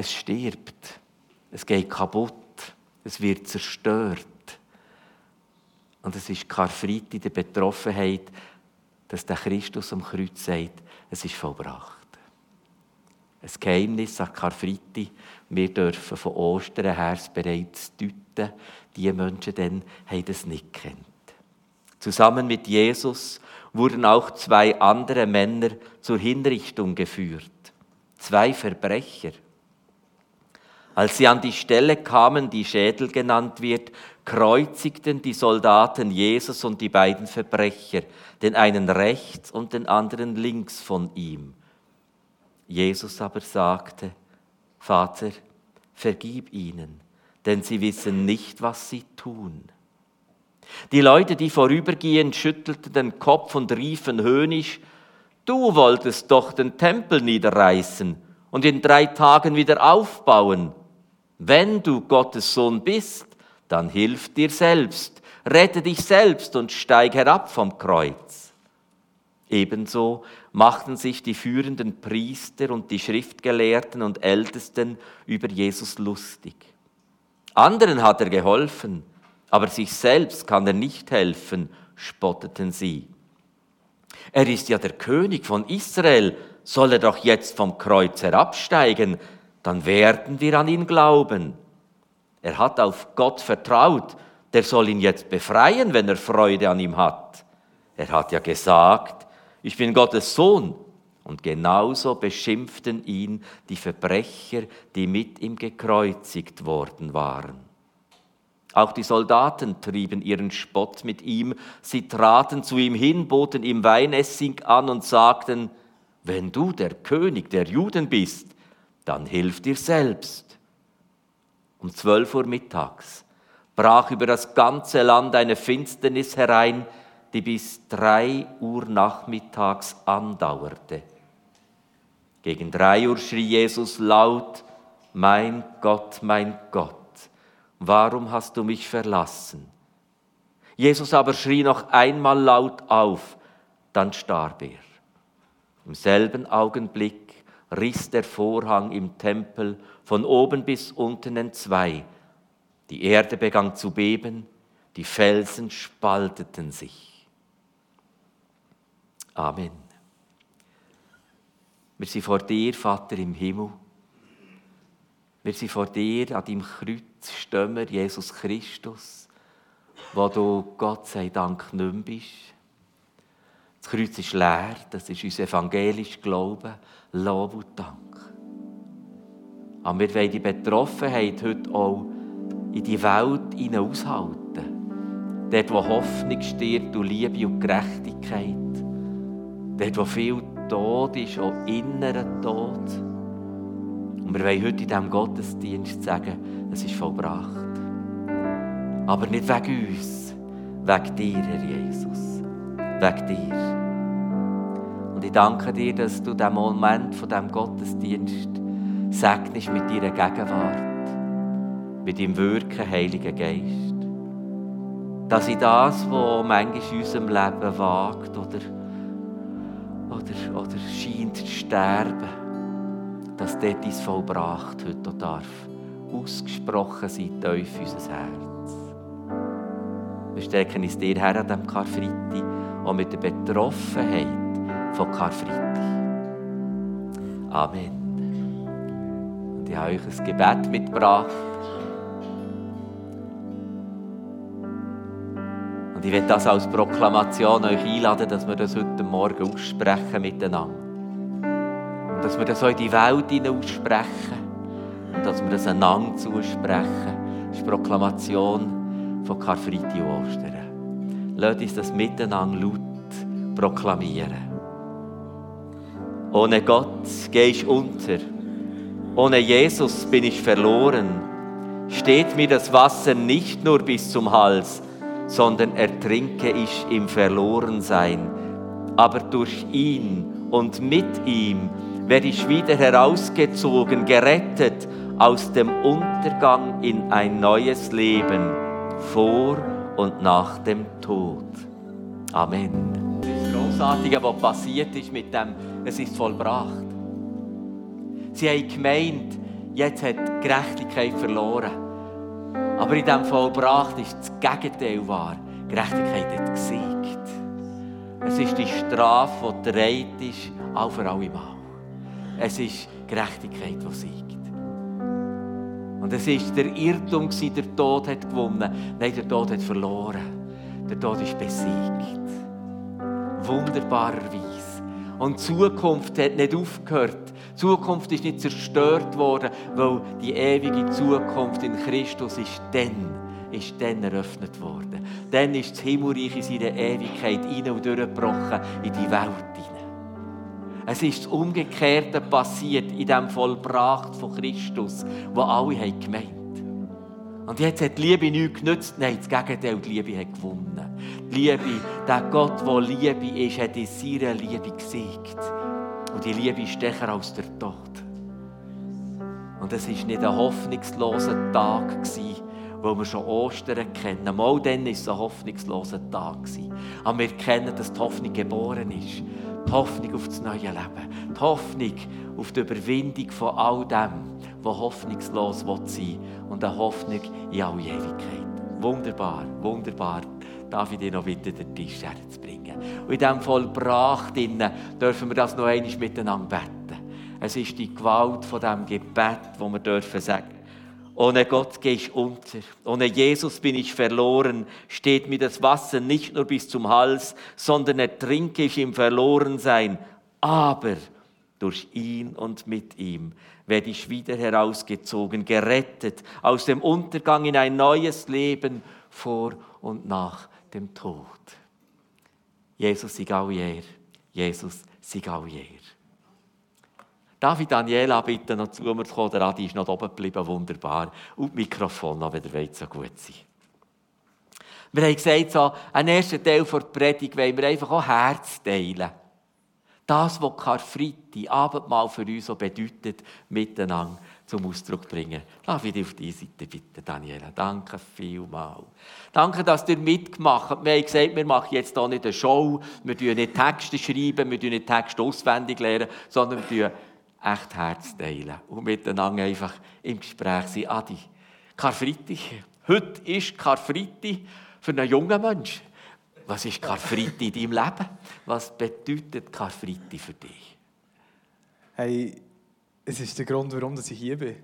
Es stirbt, es geht kaputt, es wird zerstört. Und es ist Karfreitag der Betroffenheit, dass der Christus am Kreuz sagt, es ist vollbracht. Ein Geheimnis an Karfreitag. Wir dürfen von Ostern her bereits deuten. Die Menschen dann haben das nicht kennt. Zusammen mit Jesus wurden auch zwei andere Männer zur Hinrichtung geführt. Zwei Verbrecher. Als sie an die Stelle kamen, die Schädel genannt wird, kreuzigten die Soldaten Jesus und die beiden Verbrecher, den einen rechts und den anderen links von ihm. Jesus aber sagte, Vater, vergib ihnen, denn sie wissen nicht, was sie tun. Die Leute, die vorübergehen, schüttelten den Kopf und riefen höhnisch, du wolltest doch den Tempel niederreißen und in drei Tagen wieder aufbauen. Wenn du Gottes Sohn bist, dann hilf dir selbst, rette dich selbst und steig herab vom Kreuz. Ebenso machten sich die führenden Priester und die Schriftgelehrten und Ältesten über Jesus lustig. Anderen hat er geholfen, aber sich selbst kann er nicht helfen, spotteten sie. Er ist ja der König von Israel, soll er doch jetzt vom Kreuz herabsteigen, dann werden wir an ihn glauben. Er hat auf Gott vertraut, der soll ihn jetzt befreien, wenn er Freude an ihm hat. Er hat ja gesagt, ich bin Gottes Sohn. Und genauso beschimpften ihn die Verbrecher, die mit ihm gekreuzigt worden waren. Auch die Soldaten trieben ihren Spott mit ihm. Sie traten zu ihm hin, boten ihm Weinessig an und sagten, wenn du der König der Juden bist, dann hilf dir selbst. Um zwölf Uhr mittags brach über das ganze Land eine Finsternis herein, die bis drei Uhr nachmittags andauerte. Gegen drei Uhr schrie Jesus laut, Mein Gott, mein Gott, warum hast du mich verlassen? Jesus aber schrie noch einmal laut auf, dann starb er. Im selben Augenblick riss der Vorhang im Tempel von oben bis unten entzwei. Die Erde begann zu beben, die Felsen spalteten sich. Amen. Wir sind vor dir, Vater im Himmel. Wir sind vor dir, an deinem Kreuz stehen Jesus Christus, wo du Gott sei Dank nicht mehr bist. Das Kreuz ist leer, das ist unser evangelischer Glaube, Lob und Dank. Aber wir wollen die Betroffenheit heute auch in die Welt hinein aushalten. Dort, wo Hoffnung stirbt und Liebe und Gerechtigkeit. Dort, wo viel Tod ist, auch innerer Tod. Und wir wollen heute in diesem Gottesdienst sagen, es ist vollbracht. Aber nicht wegen uns, wegen dir, Herr Jesus. Wegen dir. Und ich danke dir, dass du den Moment von diesem Gottesdienst segnest mit deiner Gegenwart, mit deinem Wirken, Heiliger Geist. Dass ich das, was manchmal in unserem Leben wagt oder, oder, oder scheint zu sterben, dass dort dein vollbracht heute darf ausgesprochen sein, tief unser Herz. Wir stecken uns dir her an diesem Karfreitag und mit der Betroffenheit von Karfreitag. Amen. Und ich habe euch ein Gebet mitgebracht. Und ich werde das als Proklamation euch einladen, dass wir das heute Morgen aussprechen miteinander. Und dass wir das auch in die Welt aussprechen. Und dass wir das einander zusprechen. Das ist die Proklamation von Karfreitag und Ostern. Lasst uns das miteinander laut proklamieren. Ohne Gott gehst du unter. Ohne Jesus bin ich verloren. Steht mir das Wasser nicht nur bis zum Hals, sondern ertrinke ich im Verlorensein. Aber durch ihn und mit ihm werde ich wieder herausgezogen, gerettet aus dem Untergang in ein neues Leben, vor und nach dem Tod. Amen. Großartige, was passiert ist mit dem, es ist vollbracht. Sie haben gemeint, jetzt hat die Gerechtigkeit verloren. Aber in diesem Vollbracht ist das Gegenteil wahr. Gerechtigkeit hat gesiegt. Es ist die Strafe, die dreit ist, auch für alle Mal. Es ist Gerechtigkeit, die siegt. Und es war der Irrtum, der Tod hat gewonnen. Nein, der Tod hat verloren. Der Tod ist besiegt. Wunderbarerweise. Und die Zukunft hat nicht aufgehört. Die Zukunft ist nicht zerstört worden, weil die ewige Zukunft in Christus ist dann, ist dann eröffnet worden. Dann ist das Himmelreich in seiner Ewigkeit rein und durchgebrochen in die Welt hinein. Es ist das Umgekehrte passiert in dem Vollbracht von Christus, wo alle haben gemeint. Und jetzt hat die Liebe nichts genützt. Nein, das Gegenteil, die Liebe hat gewonnen. Die Liebe, der Gott, der Liebe ist, hat in seiner Liebe gesiegt. Und die Liebe ist stärker als der Tod. Und es war nicht ein hoffnungsloser Tag, weil wir schon Ostern kennen. Mal dann war es ein hoffnungsloser Tag. Aber wir kennen, dass die Hoffnung geboren ist. Die Hoffnung auf das neue Leben. Die Hoffnung auf die Überwindung von all dem, was hoffnungslos sein will und eine Hoffnung in alle Ewigkeit. Wunderbar, wunderbar. Darf ich dir noch bitten, den Tisch herzubringen? Und in diesem Vollbracht dürfen wir das noch einmal miteinander beten. Es ist die Gewalt von diesem Gebet, wo wir dürfen sagen, ohne Gott gehe ich unter. Ohne Jesus bin ich verloren. Steht mir das Wasser nicht nur bis zum Hals, sondern ertrinke ich im Verlorensein. Aber durch ihn und mit ihm werde ich wieder herausgezogen, gerettet aus dem Untergang in ein neues Leben vor und nach dem Tod. Jesus sei all Jesus sei all Darf ich Daniela bitten, noch zu mir zu kommen? Der Adi ist noch oben geblieben, wunderbar. Und das Mikrofon noch, wenn ihr so gut sein Wir haben gesagt, so, ein erster Teil der Predigt wollen wir einfach auch Herz teilen. Das, was Karfreitag, Abendmahl für uns so bedeutet, miteinander zum Ausdruck bringen. Darf ich dich auf diese Seite bitten, Daniela? Danke vielmals. Danke, dass ihr mitgemacht habt. Wir haben gesagt, wir machen jetzt hier nicht eine Show, wir schreiben nicht Texte schreiben, wir lernen nicht Texte auswendig lernen, sondern wir echt Herz teilen und miteinander einfach im Gespräch sein. Adi, Karfreitag. Heute ist Karfreitag für einen jungen Menschen. Was ist Karfreitag in deinem Leben? Was bedeutet Karfreitag für dich? Hey, es ist der Grund, warum ich hier bin.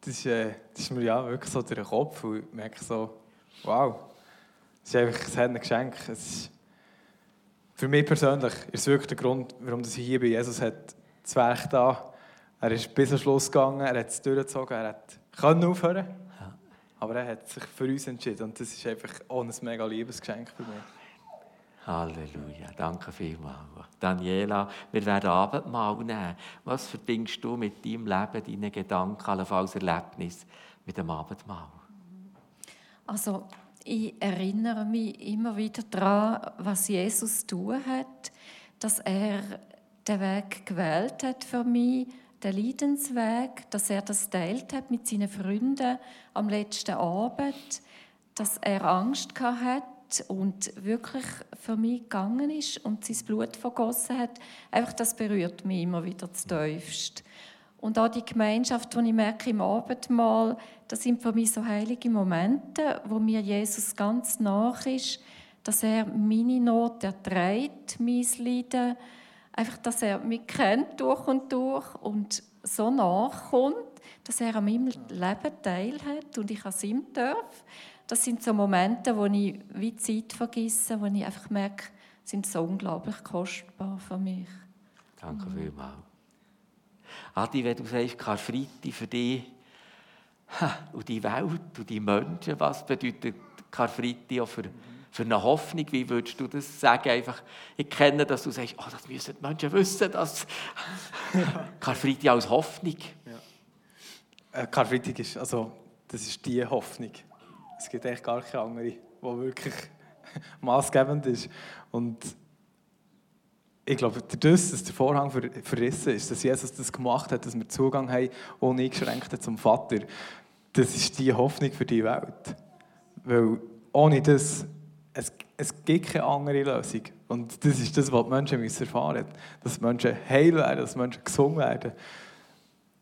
Das ist, äh, das ist mir ja wirklich so durch den Kopf und ich merke so, wow, es ist einfach ein Geschenk. Es ist, für mich persönlich ist es wirklich der Grund, warum ich hier bin. Jesus hat Werk da. Er ist bis zum Schluss gegangen, er hat es durchgezogen, er hat können aufhören, ja. aber er hat sich für uns entschieden und das ist einfach auch ein mega Liebesgeschenk für mich. Halleluja, danke vielmals. Daniela, wir werden Abendmahl nehmen. Was verbindest du mit deinem Leben, deinen Gedanken, allenfalls Erlebnis mit dem Abendmahl? Also, ich erinnere mich immer wieder daran, was Jesus tun hat, dass er den Weg gewählt hat für mich, den Leidensweg, dass er das teilt hat mit seinen Freunden am letzten Abend, dass er Angst hatte und wirklich für mich gegangen ist und sein Blut vergossen hat, einfach das berührt mich immer wieder zu tiefst. Und auch die Gemeinschaft, die ich merke im Abendmahl, das sind für mich so heilige Momente, wo mir Jesus ganz nach ist, dass er meine Not erträgt, mein Leiden, einfach, dass er mich kennt durch und durch und so nachkommt, dass er an meinem Leben teilhat und ich an ihm darf das sind so Momente, wo ich wie Zeit vergesse, wo ich einfach merke, sind so unglaublich kostbar für mich. Danke mhm. vielmals. Adi, wenn du sagst, Karfreitag für dich und die Welt und die Menschen, was bedeutet Karfreitag auch für, für eine Hoffnung? Wie würdest du das sagen? Einfach, ich kenne, dass du sagst, oh, das müssen die Menschen wissen, dass Karfreitag als Hoffnung. Ja. Äh, Karfreitag ist, also, das ist die Hoffnung. Es gibt echt gar keine andere, die wirklich maßgebend ist. Und ich glaube, dadurch, dass der Vorhang verrissen ist, dass Jesus das gemacht hat, dass wir Zugang haben, uneingeschränkt zum Vater, das ist die Hoffnung für die Welt. Weil ohne das, es, es gibt keine andere Lösung. Und das ist das, was die Menschen müssen erfahren müssen. Dass Menschen heil werden, dass Menschen gesund werden.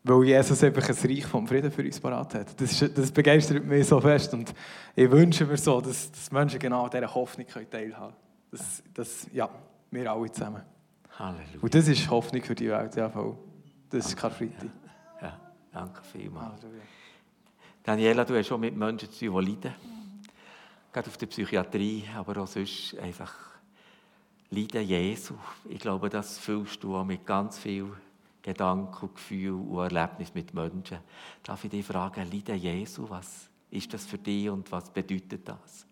weil Jesus einfach ein Reich vom Frieden für uns parat hat. Das, ist, das begeistert mich so fest und ich wünsche mir so, dass, dass Menschen genau an dieser Hoffnung teilhaben können. Das, das, ja, wir alle zusammen. Halleluja. Und das ist Hoffnung für die Welt, ja voll. Das ist Karfreitag. Ja, ja, danke vielmals. Halleluja. Daniela, du hast schon mit Menschen zu tun, die leiden. Gerade auf der Psychiatrie, aber auch sonst einfach Leiden Jesu. Ich glaube, das fühlst du auch mit ganz viel Gedanken, Gefühl und Erlebnis mit Menschen. Darf ich dich fragen, Leiden Jesu, was ist das für dich und was bedeutet das?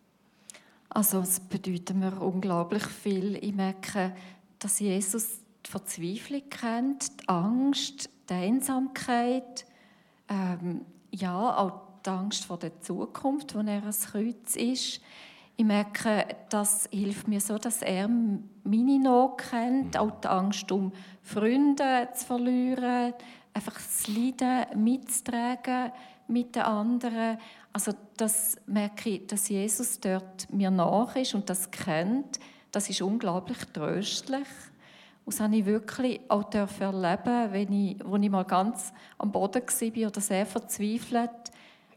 Also es bedeutet mir unglaublich viel. Ich merke, dass Jesus die Verzweiflung kennt, die Angst, die Einsamkeit, ähm, ja, auch die Angst vor der Zukunft, wo er ein Kreuz ist. Ich merke, das hilft mir so, dass er meine Not kennt, auch die Angst um Freunde zu verlieren, einfach das Leiden mitzutragen mit den anderen. Also das merke ich, dass Jesus dort mir nach ist und das kennt. Das ist unglaublich tröstlich. Und das habe ich wirklich auch erleben wenn ich, als ich mal ganz am Boden war oder sehr verzweifelt,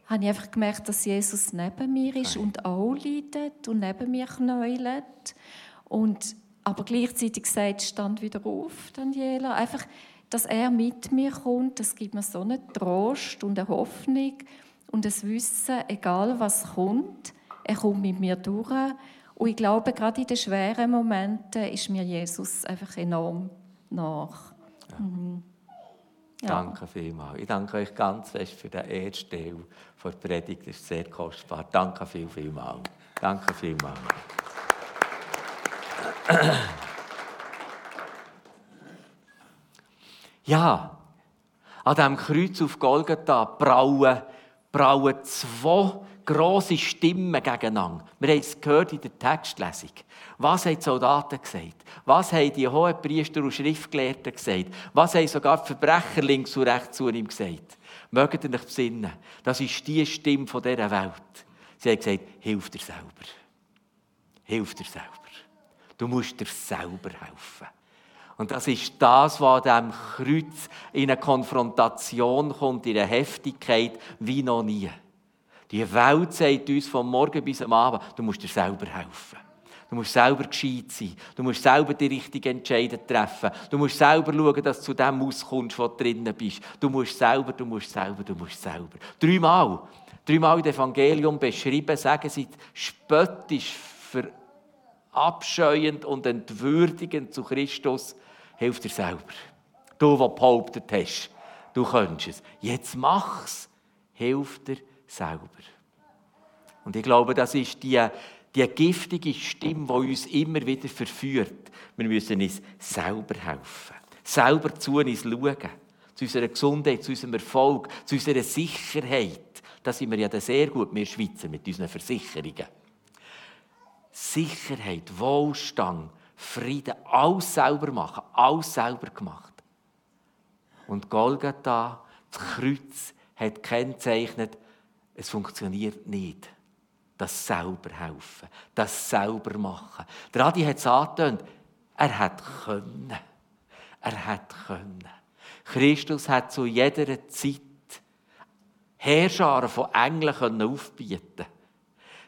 habe ich einfach gemerkt, dass Jesus neben mir ist und auch leidet und neben mir knäulet. Und, aber gleichzeitig sagt, stand wieder auf, Daniela. Einfach, dass er mit mir kommt, das gibt mir so einen Trost und eine Hoffnung und das Wissen, egal was kommt, er kommt mit mir durch. Und ich glaube, gerade in den schweren Momenten ist mir Jesus einfach enorm nach. Ja. Mhm. Ja. Danke vielmals. Ich danke euch ganz fest für den ersten Teil der Predigt. Das ist sehr kostbar. Danke viel, vielmals. Danke vielmals. Ja, an diesem Kreuz auf Golgatha brauen, brauen zwei grosse Stimmen gegeneinander. Wir haben es gehört in der Textlesung. Was haben die Soldaten gesagt? Was haben die hohen Priester und Schriftgelehrten gesagt? Was haben sogar die Verbrecher links und rechts zu ihm gesagt? Mögt ihr euch besinnen? Das ist die Stimme dieser Welt. Sie haben gesagt, hilf dir selber. Hilf dir selber. Du musst dir selber helfen. Und das ist das, was an diesem Kreuz in eine Konfrontation kommt, in eine Heftigkeit wie noch nie. Die Welt sagt uns von morgen bis am Abend, du musst dir selber helfen. Du musst selber gescheit sein. Du musst selber die richtigen Entscheidungen treffen. Du musst selber schauen, dass du zu dem auskommst, wo du drinnen bist. Du musst selber, du musst selber, du musst selber. Dreimal. Dreimal im Evangelium beschrieben, sagen sie spöttisch, verabscheuend und entwürdigend zu Christus. Hilf dir selber. Du, der behauptet hast, du könntest es. Jetzt mach's. Hilf dir selber. Und ich glaube, das ist die, die giftige Stimme, die uns immer wieder verführt. Wir müssen uns selber helfen. Selber zu uns schauen. Zu unserer Gesundheit, zu unserem Erfolg, zu unserer Sicherheit. Da sind wir ja sehr gut, wir Schweizer, mit unseren Versicherungen. Sicherheit, Wohlstand, Frieden, alles selber machen, alles selber gemacht. Und Golgatha, das Kreuz, hat kennzeichnet, es funktioniert nicht. Das selber helfen, das selber machen. Der Adi hat es angetönt, er hat können. Er hat können. Christus hat zu jeder Zeit Herrscharen von Engeln aufbieten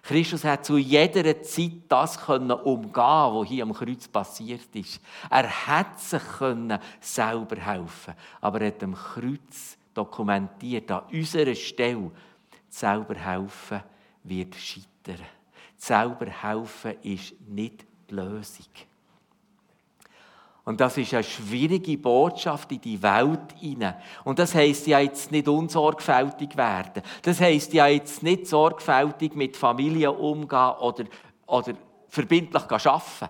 Christus hat zu jeder Zeit das können umgehen, was hier am Kreuz passiert ist. Er hat sich können selber helfen, aber er hat am Kreuz dokumentiert an unserer Stelle selber helfen wird scheitern. Selber helfen ist nicht die Lösung. Und das ist eine schwierige Botschaft in die Welt hinein. Und das heisst ja jetzt nicht unsorgfältig werden. Das heisst ja jetzt nicht sorgfältig mit Familie umgehen oder, oder verbindlich arbeiten.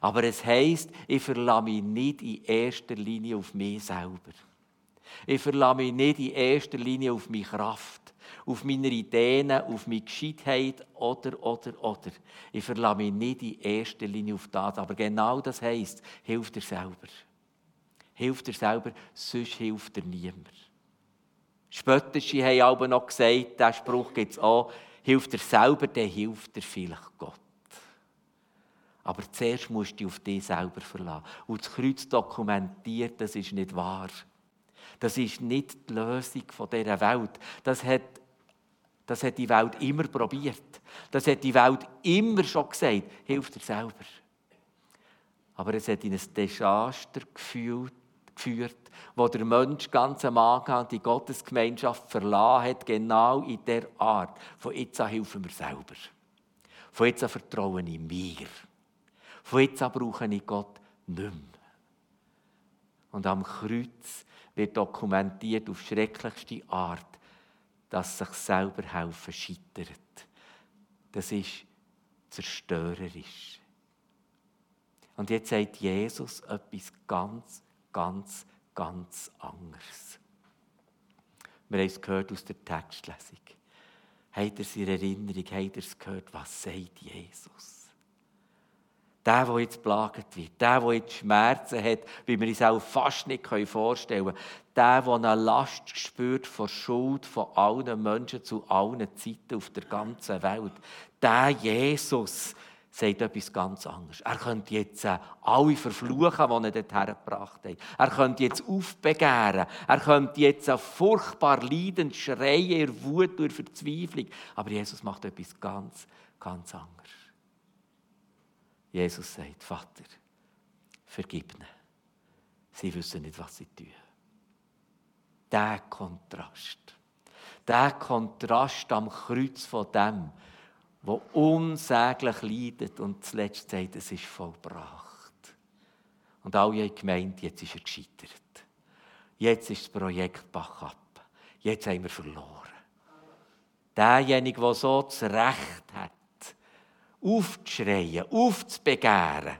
Aber es heisst, ich verlasse mich nicht in erster Linie auf mich selber. Ich verlasse mich nicht in erster Linie auf meine Kraft auf meine Ideen, auf meine Gescheitheit oder, oder, oder. Ich verlasse mich nicht in erster Linie auf das. Aber genau das heisst, hilf dir selber. Hilf dir selber, sonst hilft dir niemand. Spöttische haben aber noch gesagt, diesen Spruch gibt es auch, hilf dir selber, dann hilft dir vielleicht Gott. Aber zuerst musst du dich auf dich selber verlassen. Und das Kreuz dokumentiert, das ist nicht wahr. Das ist nicht die Lösung dieser Welt. Das hat, das hat die Welt immer probiert. Das hat die Welt immer schon gesagt. Hilf dir selber. Aber es hat in ein Desaster geführt, wo der Mensch ganz am Anfang die Gottesgemeinschaft verlassen hat, genau in der Art. Von jetzt an helfen wir selber. Von jetzt an vertraue ich mir. Von jetzt an brauche ich Gott nicht mehr. Und am Kreuz wird dokumentiert auf schrecklichste Art, dass sich selber helfen scheitert. Das ist zerstörerisch. Und jetzt sagt Jesus etwas ganz, ganz, ganz anderes. Wir haben es gehört aus der Textlesung. Habt ihr es in Erinnerung? Habt ihr es gehört? Was sagt Jesus? Der, der jetzt plagt wird, der, der jetzt Schmerzen hat, wie wir uns auch fast nicht vorstellen können, der, der eine Last spürt von Schuld von allen Menschen zu allen Zeiten auf der ganzen Welt, der Jesus sagt etwas ganz anderes. Er könnte jetzt äh, alle verfluchen, die er dorthin gebracht hat. Er könnte jetzt aufbegehren. Er könnte jetzt furchtbar leidend schreien, in Wut durch Verzweiflung. Aber Jesus macht etwas ganz, ganz anderes. Jesus sagt, Vater, vergib ihnen. Sie wissen nicht, was sie tun. Der Kontrast. Der Kontrast am Kreuz von dem, wo unsäglich leidet und zuletzt sagt, es ist vollbracht. Und alle haben gemeint, jetzt ist er gescheitert. Jetzt ist das Projekt Bach ab. Jetzt haben wir verloren. Derjenige, der so das Recht hat, aufzuschreien, aufzubegehren,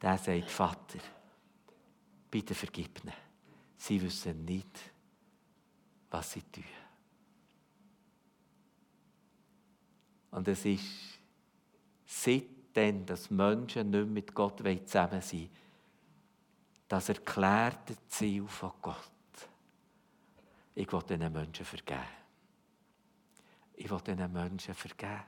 der sagt, Vater, bitte vergib ihnen. Sie wissen nicht, was sie tun. Und es ist seitdem, dass Menschen nicht mit Gott zusammen sein wollen, das erklärte Ziel von Gott. Ich will diesen Menschen vergeben. Ich will diesen Menschen vergeben.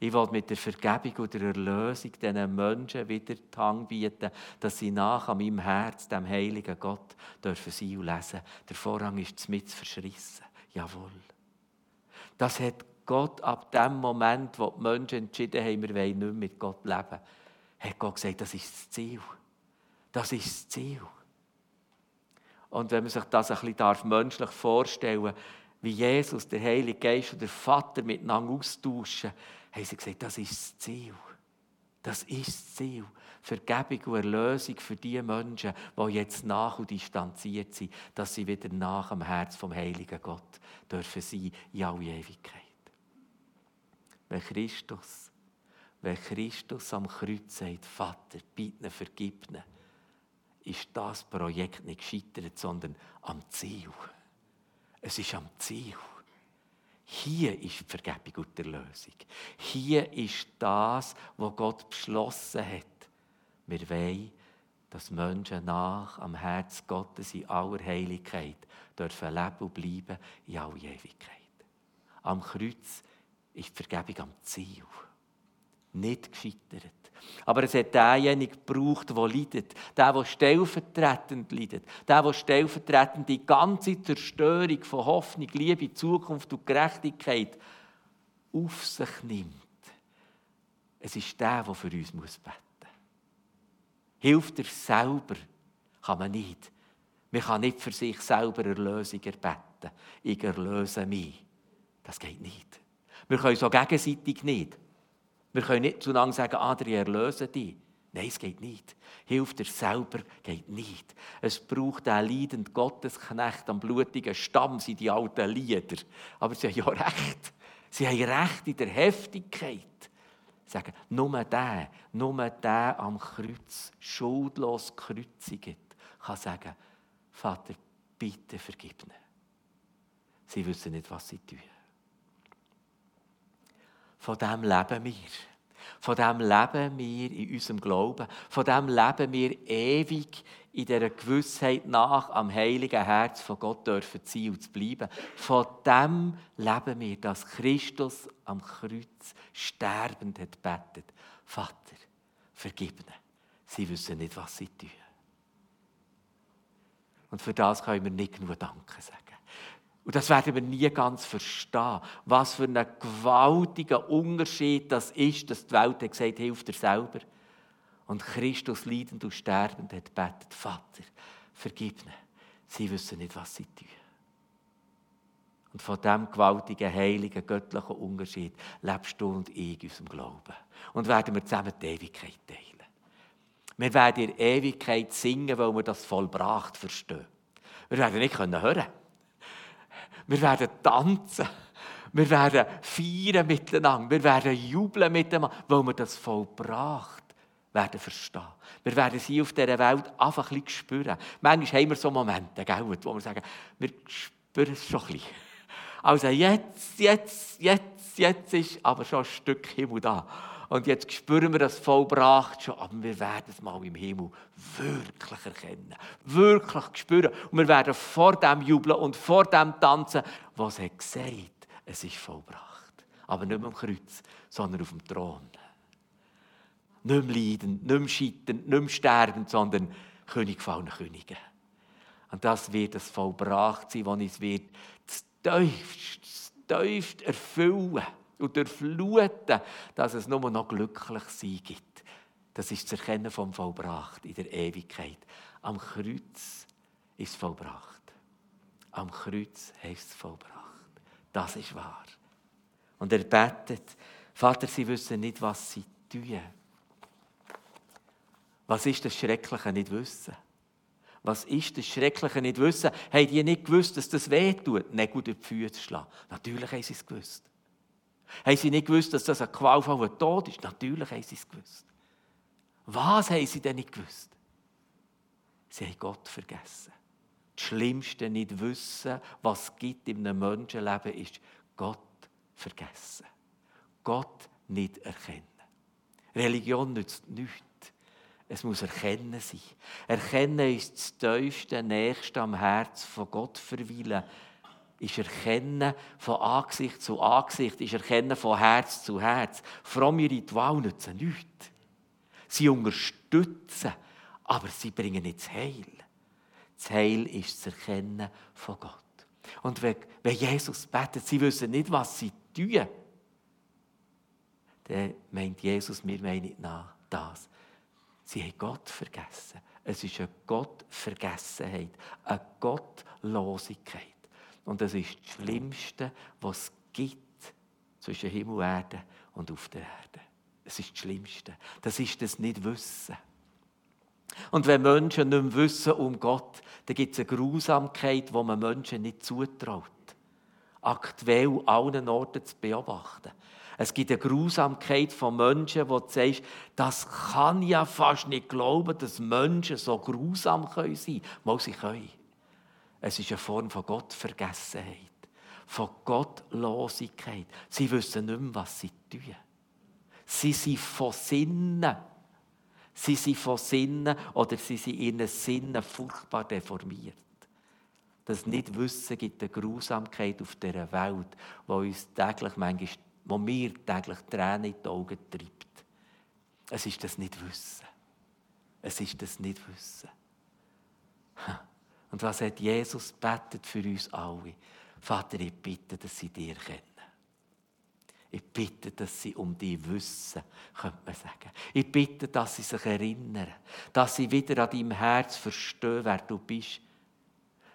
Ich will mit der Vergebung und der Erlösung diesen Menschen wieder die Hand bieten, dass sie nach an meinem Herz, dem heiligen Gott, dürfen sein und lesen. Der Vorrang ist mit verschrissen. Jawohl. Das hat Gott ab dem Moment, wo die Menschen entschieden haben, wir wollen nicht mehr mit Gott leben, hat Gott gesagt, das ist das Ziel. Das ist das Ziel. Und wenn man sich das ein bisschen menschlich vorstellen darf, wie Jesus, der Heilige Geist und der Vater miteinander austauschen, haben sie gesagt, das ist das Ziel. Das ist das Ziel. Vergebung und Erlösung für die Menschen, die jetzt nach und distanziert sind, dass sie wieder nach am Herz vom Heiligen Gott dürfen sein in alle Ewigkeit. Wenn Christus, wenn Christus am Kreuz sagt, Vater, bitte vergib ihnen, ist das Projekt nicht gescheitert, sondern am Ziel. Es ist am Ziel. Hier ist die Vergebung und Erlösung. Hier ist das, was Gott beschlossen hat. Wir wollen, dass Menschen nach am Herz Gottes in aller Heiligkeit dürfen leben und bleiben in aller Ewigkeit. Am Kreuz ist die Vergebung am Ziel. Nicht gescheitert. Aber es hat denjenigen gebraucht, der leidet. Der, der stellvertretend leidet. Der, der stellvertretend die ganze Zerstörung von Hoffnung, Liebe, Zukunft und Gerechtigkeit auf sich nimmt. Es ist der, der für uns beten muss. Hilft er selber, kann man nicht. Man kann nicht für sich selber Erlösung erbeten. Ich erlöse mich. Das geht nicht. Wir können so gegenseitig nicht. Wir können nicht zueinander sagen, Adri, erlöse dich. Nein, es geht nicht. Hilft dir selber, geht nicht. Es braucht einen leidenden Gottesknecht am blutigen Stamm, sind die alten Lieder. Aber sie haben ja recht. Sie haben recht in der Heftigkeit. Sagen, nur der, nur der am Kreuz, schuldlos gekreuzigt, kann sagen, Vater, bitte vergib ihnen. Sie wissen nicht, was sie tun. Von dem leben wir. Von dem leben wir in unserem Glauben. Von dem leben wir ewig in dieser Gewissheit nach, am heiligen Herz von Gott dürfen sein und zu bleiben. Von dem leben wir, dass Christus am Kreuz sterbend hat betet. Vater, vergib ihnen. Sie wissen nicht, was sie tun. Und für das können wir nicht genug Danke sagen. Und das werden wir nie ganz verstehen, was für ein gewaltiger Unterschied das ist, dass die Welt hat gesagt hilft dir selber. Und Christus leidend und sterbend hat betet, Vater, vergib ihnen. Sie wissen nicht, was sie tun. Und von diesem gewaltigen, heiligen, göttlichen Unterschied lebst du und ich in unserem Glauben. Und werden wir zusammen die Ewigkeit teilen. Wir werden in Ewigkeit singen, weil wir das vollbracht verstehen. Wir werden nicht hören können. Wir werden tanzen. Wir werden feiern miteinander. Wir werden jubeln miteinander, weil wir das vollbracht werden verstehen. Wir werden sie auf dieser Welt einfach ein bisschen spüren. Manchmal haben wir so Momente, wo wir sagen, wir spüren es schon ein bisschen. Also jetzt, jetzt, jetzt, jetzt ist aber schon ein Stück Himmel da. Und jetzt spüren wir das vollbracht schon, aber wir werden es mal im Himmel wirklich erkennen, wirklich spüren. Und wir werden vor dem jubeln und vor dem tanzen, was er gesagt hat, es ist vollbracht. Aber nicht am Kreuz, sondern auf dem Thron. Nicht mehr leidend, nicht mehr scheiternd, nicht mehr sterbend, sondern König von Königen. Und das wird es vollbracht sein, was es wird tiefst, tiefst erfüllen und durchfluten, dass es nur noch glücklich sein gibt. Das ist das Erkennen vom Vollbracht in der Ewigkeit. Am Kreuz ist es vollbracht. Am Kreuz heißt es vollbracht. Das ist wahr. Und er betet, Vater, sie wissen nicht, was sie tun. Was ist das Schreckliche nicht wissen? Was ist das Schreckliche nicht wissen? Haben die nicht gewusst, dass das weh tut, Nägel durch die Füße zu schlagen? Natürlich haben sie es gewusst. Haben sie nicht gewusst, dass das ein qualvoller Tod ist? Natürlich haben sie es gewusst. Was haben sie denn nicht gewusst? Sie haben Gott vergessen. Das Schlimmste nicht wissen, was es gibt in einem Menschenleben, ist Gott vergessen. Gott nicht erkennen. Religion nützt nichts. Es muss Erkennen sein. Erkennen ist das tiefste, nächste am Herz von Gott verweilen. Ist Erkennen von Angesicht zu Angesicht, ist Erkennen von Herz zu Herz. Fromme Ritual nützen nichts. Sie unterstützen, aber sie bringen nicht das Heil. Das Heil ist das Erkennen von Gott. Und wenn, Jesus betet, sie wissen nicht, was sie tun, dann meint Jesus, wir meinen nicht nach das. Sie haben Gott vergessen. Es ist eine Gottvergessenheit, eine Gottlosigkeit. Und das ist das Schlimmste, was es gibt zwischen Himmel und Erde und auf der Erde. Es ist das Schlimmste. Das ist das Nicht-Wissen. Und wenn Menschen nicht mehr wissen um Gott, dann gibt es eine Grausamkeit, die man Menschen nicht zutraut. Aktuell allen Orten zu beobachten. Es gibt eine Grausamkeit von Menschen, wo du sagst, das kann ja fast nicht glauben, dass Menschen so grausam sein können. Mal sie können. Es ist eine Form von Gottvergessenheit, von Gottlosigkeit. Sie wissen nicht mehr, was sie tun. Sie sind von Sinnen. Sie sind von Sinnen oder sie sind in ihren Sinnen furchtbar deformiert. Das Nichtwissen gibt eine Grausamkeit auf dieser Welt, die uns täglich manchmal wo mir täglich Tränen in die Augen treibt. Es ist das Nicht-Wissen. Es ist das Nicht-Wissen. Und was hat Jesus betet für uns alle? Vater, ich bitte, dass sie dir kennen. Ich bitte, dass sie um dich wissen, könnte man sagen. Ich bitte, dass sie sich erinnern, dass sie wieder an deinem Herz verstehen, wer du bist.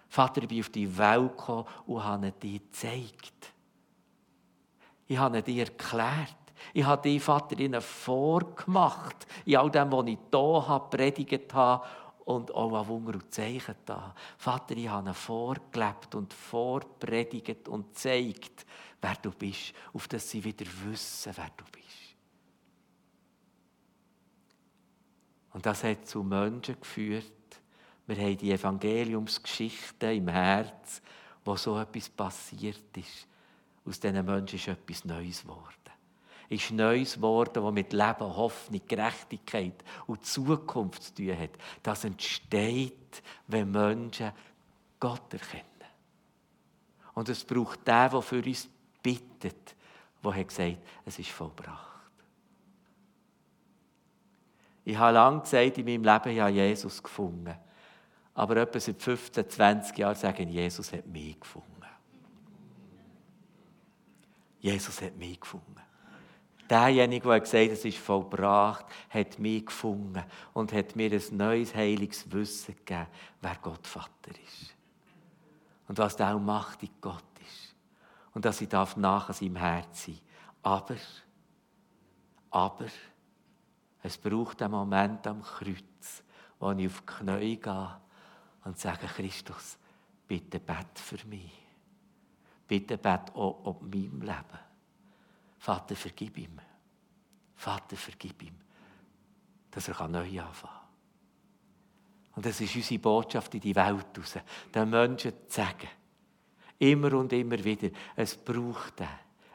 Vater, ich bin auf die Welt gekommen und habe dir gezeigt, ich habe dir erklärt. Ich habe dir, Vater, ihnen vorgemacht, in all dem, was ich hier habe, predigt habe und auch an Wunder und Zeichen da. Vater, ich habe vorgelebt und vorpredigt und gezeigt, wer du bist, auf dass sie wieder wissen, wer du bist. Und das hat zu Menschen geführt. Wir haben die Evangeliumsgeschichten im Herz, wo so etwas passiert ist aus diesen Menschen ist etwas Neues geworden. Ist Neues geworden, das mit Leben, Hoffnung, Gerechtigkeit und Zukunft zu tun hat. Das entsteht, wenn Menschen Gott erkennen. Und es braucht den, der für uns bittet, der hat gesagt, es ist vollbracht. Ich habe lange gesagt in meinem Leben, ich Jesus gefunden. aber etwa seit 15, 20 Jahren sagen, Jesus hat mich gefunden. Jesus hat mich gefunden. Derjenige, der gesagt hat, es ist vollbracht, hat mich gefunden und hat mir ein neues, heiliges Wissen gegeben, wer Gott Vater ist. Und was der in Gott ist. Und dass ich darf nach seinem Herz sein. Aber, aber, es braucht einen Moment am Kreuz, wo ich auf die Knie gehe und sage, Christus, bitte bett für mich. Bitte bett auch ob meinem Leben. Vater, vergib ihm. Vater, vergib ihm, dass er neu anfangen kann. Und das ist unsere Botschaft in die Welt raus, den Menschen zu sagen, immer und immer wieder, es braucht den,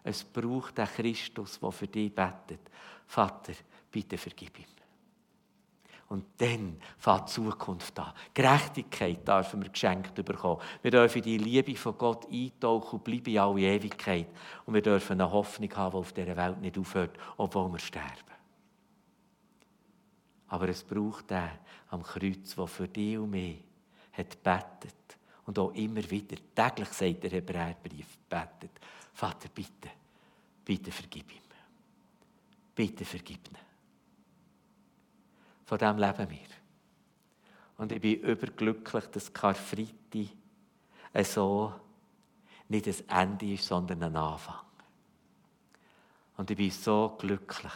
es braucht den Christus, der für dich betet. Vater, bitte vergib ihm. Und dann fängt die Zukunft an. Gerechtigkeit dürfen wir geschenkt bekommen. Wir dürfen die Liebe von Gott eintauchen und bleiben in alle Ewigkeit. Und wir dürfen eine Hoffnung haben, die auf dieser Welt nicht aufhört, obwohl wir sterben. Aber es braucht den am Kreuz, der für dich und mich hat betet und auch immer wieder, täglich sagt der Hebräerbrief, betet, Vater, bitte, bitte vergib ihm. Bitte vergib ihm. Von dem leben wir. Und ich bin überglücklich, dass Karfreitag so nicht ein Ende ist, sondern ein Anfang. Und ich bin so glücklich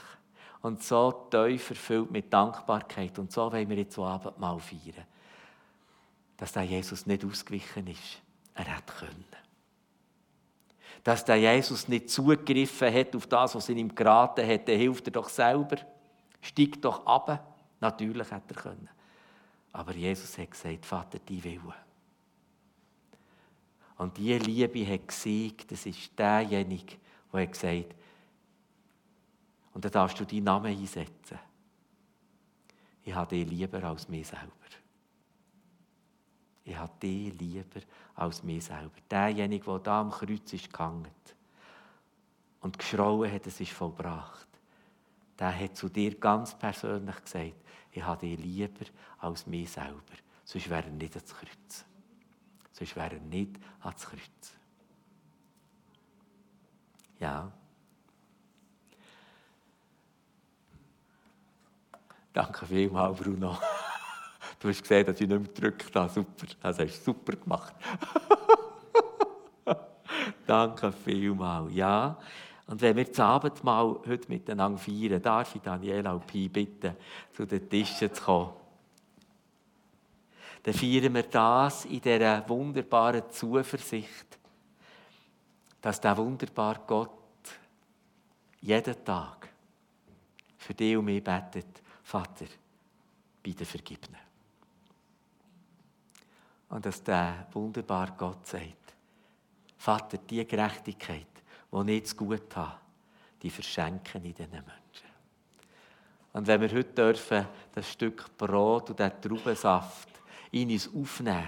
und so tief erfüllt mit Dankbarkeit. Und so wollen wir jetzt so Abendmahl feiern, dass der Jesus nicht ausgewichen ist. Er hätte können. Dass der Jesus nicht zugegriffen hat auf das, was in ihm geraten hat, der hilft er doch selber. Steigt doch ab. Natürlich hätte er können. Aber Jesus hat gesagt, Vater, die Wille. Und diese Liebe hat gesiegt, das ist derjenige, der hat gesagt und dann darfst du deinen Namen einsetzen. Ich habe dich lieber als mich selber. Ich habe dich lieber als mich selber. Derjenige, der da am Kreuz ist gehangen und geschrauen hat, es ist vollbracht, der hat zu dir ganz persönlich gesagt, ich habe dich lieber als mich selber. Sonst wäre er nicht ans Kreuz. Sonst wäre er nicht ans Kreuz. Ja. Danke vielmals, Bruno. Du hast gesehen, dass ich nicht mehr gedrückt habe. Super. Das hast du super gemacht. Danke vielmals. Ja. Und wenn wir das Abendmahl heute miteinander feiern, darf ich Daniela und Pi bitten, zu den Tischen zu kommen. Dann feiern wir das in dieser wunderbaren Zuversicht, dass der wunderbare Gott jeden Tag für dich und mich betet, Vater, bitte vergib mir. Und dass der wunderbare Gott sagt, Vater, die Gerechtigkeit, die ich zu gut habe, die verschenken ich diesen Menschen. Und wenn wir heute dürfen, das Stück Brot und den Traubensaft in uns aufnehmen,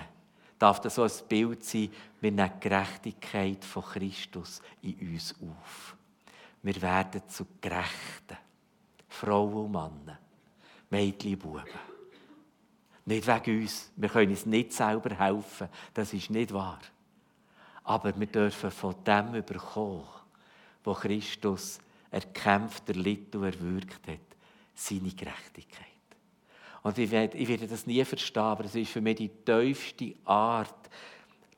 darf das so ein Bild sein, wir nehmen die Gerechtigkeit von Christus in uns auf. Wir werden zu Gerechten, Frauen und Männer, Mädchen und Buben. Nicht wegen uns, wir können uns nicht selber helfen, das ist nicht wahr. Aber wir dürfen von dem überkommen, wo Christus erkämpft, erlitten und erwürgt hat, seine Gerechtigkeit. Und ich werde, ich werde das nie verstehen, aber es ist für mich die tiefste Art,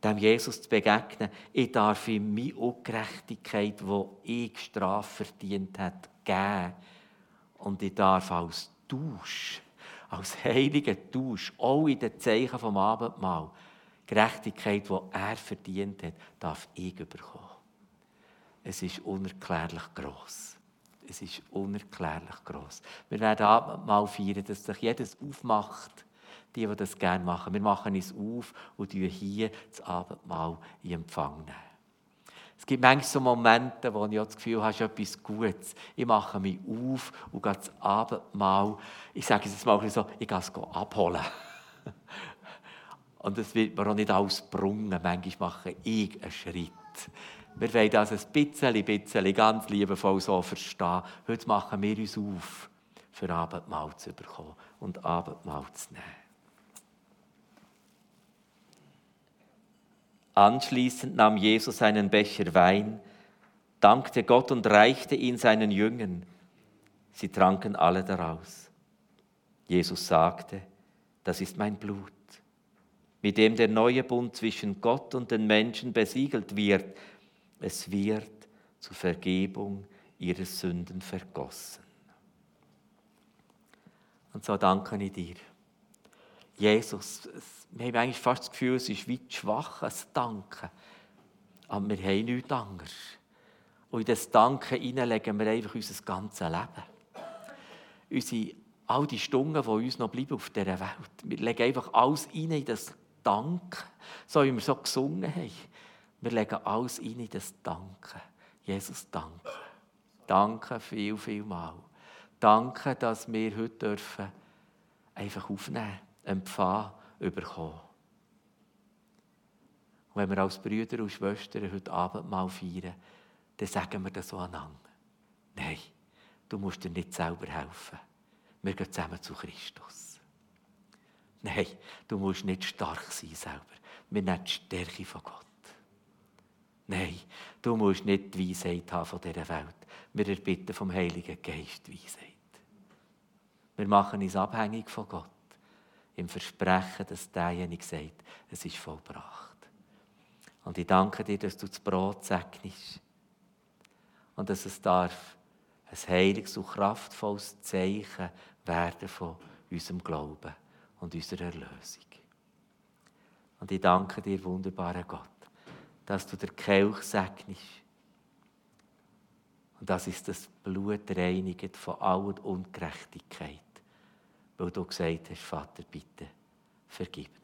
dem Jesus zu begegnen. Ich darf ihm meine Ungerechtigkeit, die ich Strafe verdient hat, geben. Und ich darf als Tausch, als heiliger Tausch, auch in den Zeichen vom Abendmahl, Gerechtigkeit, die er verdient hat, darf ich bekommen. Es ist unerklärlich groß. Es ist unerklärlich groß. Wir werden Abendmahl feiern, dass sich jedes aufmacht, die, die das gerne machen. Wir machen es auf und hier das Abendmahl in Empfang nehmen. Es gibt manchmal so Momente, wo ich das Gefühl habe, es ist etwas Gutes. Ich mache mich auf und gehe das Abendmahl, ich sage es jetzt mal so, ich gehe es abholen. Und es wird mir auch nicht alles. Manchmal mache ich einen Schritt. Wir wollen das ein bisschen, bisschen ganz liebevoll so verstehen. Heute machen wir uns auf, für Abendmahl zu bekommen und Abendmahl zu nehmen. Anschließend nahm Jesus einen Becher Wein, dankte Gott und reichte ihn seinen Jüngern. Sie tranken alle daraus. Jesus sagte, das ist mein Blut, mit dem der neue Bund zwischen Gott und den Menschen besiegelt wird. Es wird zur Vergebung ihrer Sünden vergossen. Und so danke ich dir. Jesus, wir haben eigentlich fast das Gefühl, es ist weit schwach, ein Danken. Aber wir haben nichts anderes. Und in das Danken legen wir einfach unser ganzes Leben. Unsere, all die Stunden, die uns noch bleiben auf dieser Welt. Wir legen einfach alles rein in das Danken. So wie wir so gesungen haben. Wir legen alles in das Danken. Jesus, danke. Danke viel, viel mal. Danke, dass wir heute dürfen einfach aufnehmen, empfangen, überkommen. Und wenn wir als Brüder und Schwestern heute Abend mal feiern, dann sagen wir das so aneinander. Nein, du musst dir nicht selber helfen. Wir gehen zusammen zu Christus. Nein, du musst nicht stark sein selber. Wir nehmen die Stärke von Gott. Nein, du musst nicht die Weisheit haben von dieser Welt. Wir erbitten vom Heiligen Geist Weisheit. Wir machen uns abhängig von Gott. Im Versprechen, dass derjenige sagt, es ist vollbracht. Und ich danke dir, dass du das Brot segnest. Und dass es darf ein heiliges und kraftvolles Zeichen werden von unserem Glauben und unserer Erlösung. Und ich danke dir, wunderbarer Gott, dass du der Kelch segnest. Und das ist das Blut reinigt von aller Ungerechtigkeit. Weil du gesagt hast, Vater, bitte, vergib